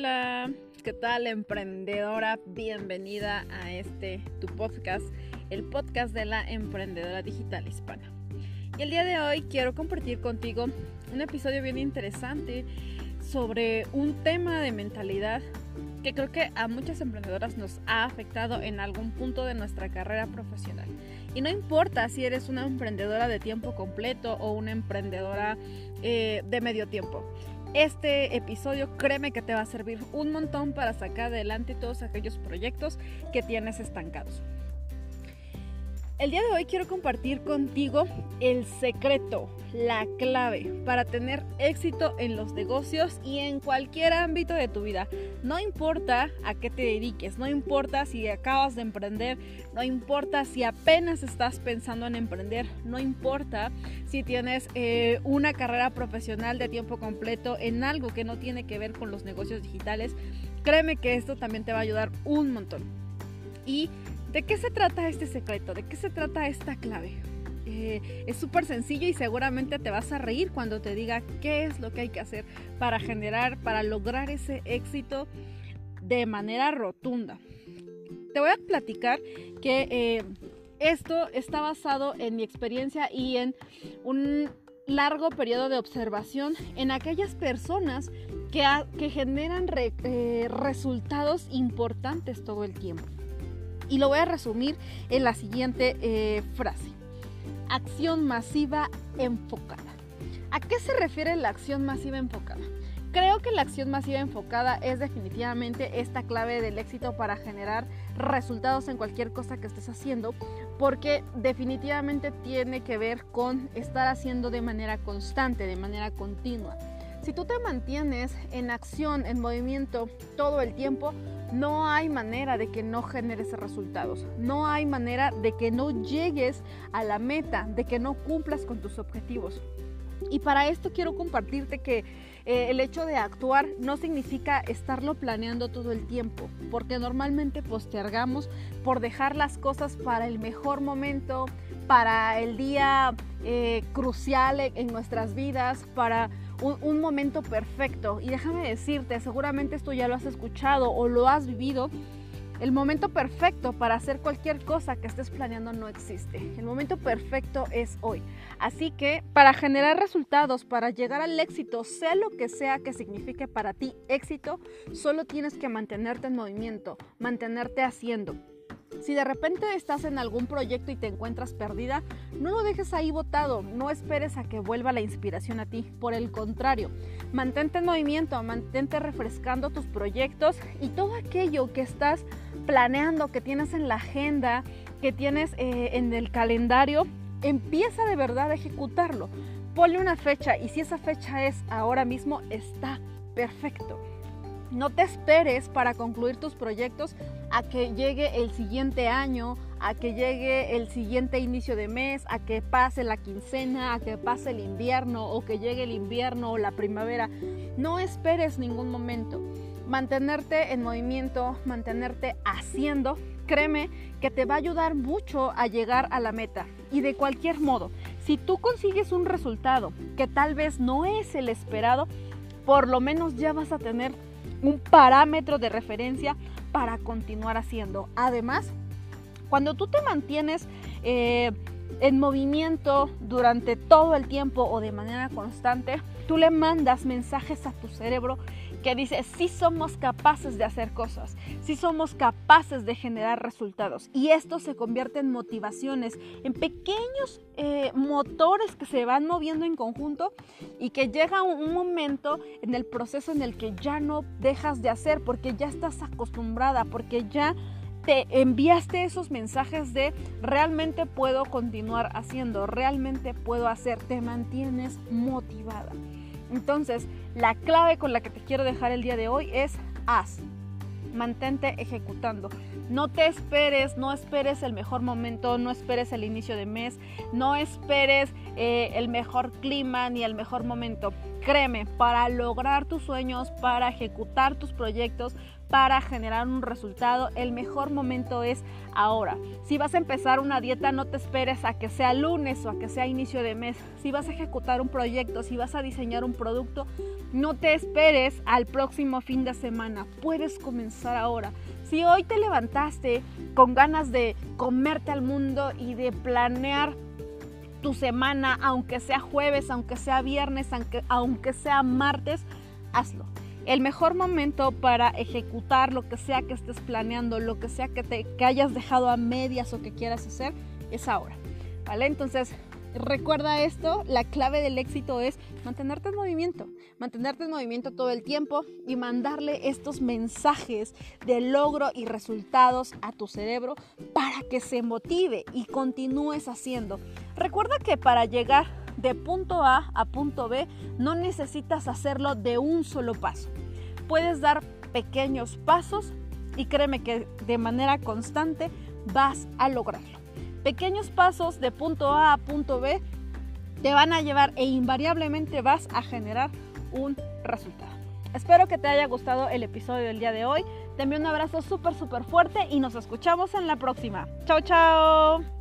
Hola, ¿qué tal emprendedora? Bienvenida a este tu podcast, el podcast de la emprendedora digital hispana. Y el día de hoy quiero compartir contigo un episodio bien interesante sobre un tema de mentalidad que creo que a muchas emprendedoras nos ha afectado en algún punto de nuestra carrera profesional. Y no importa si eres una emprendedora de tiempo completo o una emprendedora eh, de medio tiempo. Este episodio créeme que te va a servir un montón para sacar adelante todos aquellos proyectos que tienes estancados. El día de hoy quiero compartir contigo el secreto, la clave para tener éxito en los negocios y en cualquier ámbito de tu vida. No importa a qué te dediques, no importa si acabas de emprender, no importa si apenas estás pensando en emprender, no importa si tienes eh, una carrera profesional de tiempo completo en algo que no tiene que ver con los negocios digitales. Créeme que esto también te va a ayudar un montón. Y ¿De qué se trata este secreto? ¿De qué se trata esta clave? Eh, es súper sencillo y seguramente te vas a reír cuando te diga qué es lo que hay que hacer para generar, para lograr ese éxito de manera rotunda. Te voy a platicar que eh, esto está basado en mi experiencia y en un largo periodo de observación en aquellas personas que, generan eh, resultados importantes todo el tiempo. Y lo voy a resumir en la siguiente eh, frase. Acción masiva enfocada. ¿A qué se refiere la acción masiva enfocada? Creo que la acción masiva enfocada es definitivamente esta clave del éxito para generar resultados en cualquier cosa que estés haciendo, porque definitivamente tiene que ver con estar haciendo de manera constante, de manera continua. Si tú te mantienes en acción, en movimiento todo el tiempo, no hay manera de que no generes resultados. No hay manera de que no llegues a la meta, de que no cumplas con tus objetivos. Y para esto quiero compartirte que eh, el hecho de actuar no significa estarlo planeando todo el tiempo, porque normalmente postergamos por dejar las cosas para el mejor momento, para el día eh, crucial en nuestras vidas, para un, momento perfecto. Y déjame decirte, seguramente esto ya lo has escuchado o lo has vivido. El momento perfecto para hacer cualquier cosa que estés planeando no existe. El momento perfecto es hoy. Así que para generar resultados, para llegar al éxito, sea lo que sea que signifique para ti éxito, solo tienes que mantenerte en movimiento, mantenerte haciendo. Si de repente estás en algún proyecto y te encuentras perdida, no lo dejes ahí botado, no esperes a que vuelva la inspiración a ti. Por el contrario, mantente en movimiento, mantente refrescando tus proyectos y todo aquello que estás planeando, que tienes en la agenda, que tienes eh, en el calendario, empieza de verdad a ejecutarlo. Ponle una fecha y si esa fecha es ahora mismo, está perfecto. No te esperes para concluir tus proyectos a que llegue el siguiente año, a que llegue el siguiente inicio de mes, a que pase la quincena, a que pase el invierno o que llegue el invierno o la primavera. No esperes ningún momento. Mantenerte en movimiento, mantenerte haciendo, créeme que te va a ayudar mucho a llegar a la meta. Y de cualquier modo, si tú consigues un resultado que tal vez no es el esperado, por lo menos ya vas a tener un parámetro de referencia para continuar haciendo. Además, cuando tú te mantienes eh, en movimiento durante todo el tiempo o de manera constante, tú le mandas mensajes a tu cerebro que dice, sí somos capaces de hacer cosas, sí somos capaces de generar resultados. Y esto se convierte en motivaciones, en pequeños eh, motores que se van moviendo en conjunto y que llega un momento en el proceso en el que ya no dejas de hacer porque ya estás acostumbrada, porque ya te enviaste esos mensajes de realmente puedo continuar haciendo, realmente puedo hacer, te mantienes motivada. Entonces, la clave con la que te quiero dejar el día de hoy es haz. Mantente ejecutando. No te esperes, no esperes el mejor momento, no esperes el inicio de mes, no esperes eh, el mejor clima ni el mejor momento. Créeme, para lograr tus sueños, para ejecutar tus proyectos, para generar un resultado, el mejor momento es ahora. Si vas a empezar una dieta, no te esperes a que sea lunes o a que sea inicio de mes. Si vas a ejecutar un proyecto, si vas a diseñar un producto, no te esperes al próximo fin de semana. Puedes comenzar ahora. Si hoy te levantaste con ganas de comerte al mundo y de planear tu semana, aunque sea jueves, aunque sea viernes, aunque, aunque sea martes, hazlo el mejor momento para ejecutar lo que sea que estés planeando, lo que sea que, te, que hayas dejado a medias o que quieras hacer, es ahora. ¿Vale? Entonces, recuerda esto, la clave del éxito es mantenerte en movimiento, mantenerte en movimiento todo el tiempo y mandarle estos mensajes de logro y resultados a tu cerebro para que se motive y continúes haciendo. Recuerda que para llegar de punto A a punto B no necesitas hacerlo de un solo paso puedes dar pequeños pasos y créeme que de manera constante vas a lograrlo. Pequeños pasos de punto A a punto B te van a llevar e invariablemente vas a generar un resultado. Espero que te haya gustado el episodio del día de hoy. Te envío un abrazo súper, súper fuerte y nos escuchamos en la próxima. Chao, chao.